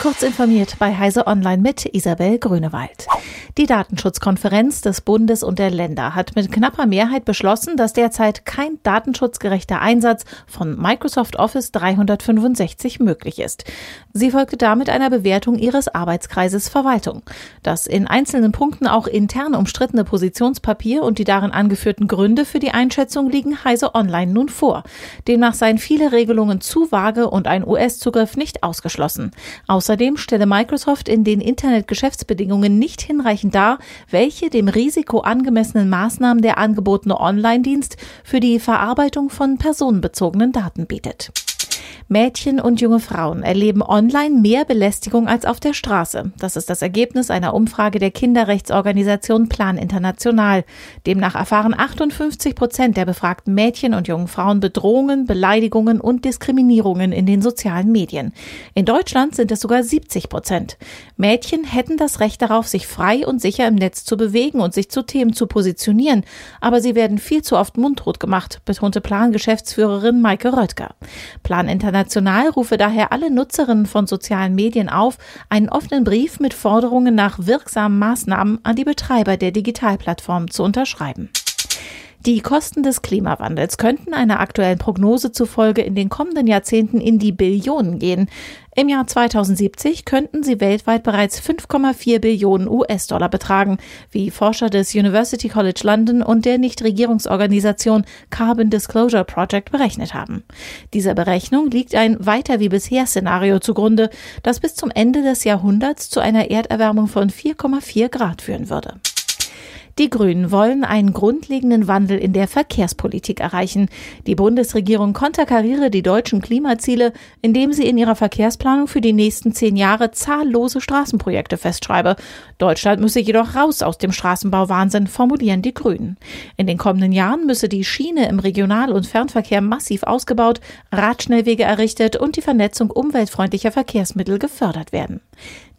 Kurz informiert bei Heise Online mit Isabel Grünewald. Die Datenschutzkonferenz des Bundes und der Länder hat mit knapper Mehrheit beschlossen, dass derzeit kein datenschutzgerechter Einsatz von Microsoft Office 365 möglich ist. Sie folgte damit einer Bewertung ihres Arbeitskreises Verwaltung. Das in einzelnen Punkten auch intern umstrittene Positionspapier und die darin angeführten Gründe für die Einschätzung liegen Heise Online nun vor. Demnach seien viele Regelungen zu vage und ein US-Zugriff nicht ausgeschlossen. Außerdem stelle Microsoft in den Internetgeschäftsbedingungen nicht hinreichend dar, welche dem Risiko angemessenen Maßnahmen der angebotene Online-Dienst für die Verarbeitung von personenbezogenen Daten bietet. Mädchen und junge Frauen erleben online mehr Belästigung als auf der Straße. Das ist das Ergebnis einer Umfrage der Kinderrechtsorganisation Plan International. Demnach erfahren 58 Prozent der befragten Mädchen und jungen Frauen Bedrohungen, Beleidigungen und Diskriminierungen in den sozialen Medien. In Deutschland sind es sogar 70 Prozent. Mädchen hätten das Recht darauf, sich frei und sicher im Netz zu bewegen und sich zu Themen zu positionieren, aber sie werden viel zu oft mundtot gemacht, betonte Plan-Geschäftsführerin Maike Röttger. Plan International rufe daher alle Nutzerinnen von sozialen Medien auf, einen offenen Brief mit Forderungen nach wirksamen Maßnahmen an die Betreiber der Digitalplattform zu unterschreiben. Die Kosten des Klimawandels könnten einer aktuellen Prognose zufolge in den kommenden Jahrzehnten in die Billionen gehen. Im Jahr 2070 könnten sie weltweit bereits 5,4 Billionen US-Dollar betragen, wie Forscher des University College London und der Nichtregierungsorganisation Carbon Disclosure Project berechnet haben. Dieser Berechnung liegt ein weiter wie bisher Szenario zugrunde, das bis zum Ende des Jahrhunderts zu einer Erderwärmung von 4,4 Grad führen würde. Die Grünen wollen einen grundlegenden Wandel in der Verkehrspolitik erreichen. Die Bundesregierung konterkariere die deutschen Klimaziele, indem sie in ihrer Verkehrsplanung für die nächsten zehn Jahre zahllose Straßenprojekte festschreibe. Deutschland müsse jedoch raus aus dem Straßenbauwahnsinn, formulieren die Grünen. In den kommenden Jahren müsse die Schiene im Regional- und Fernverkehr massiv ausgebaut, Radschnellwege errichtet und die Vernetzung umweltfreundlicher Verkehrsmittel gefördert werden.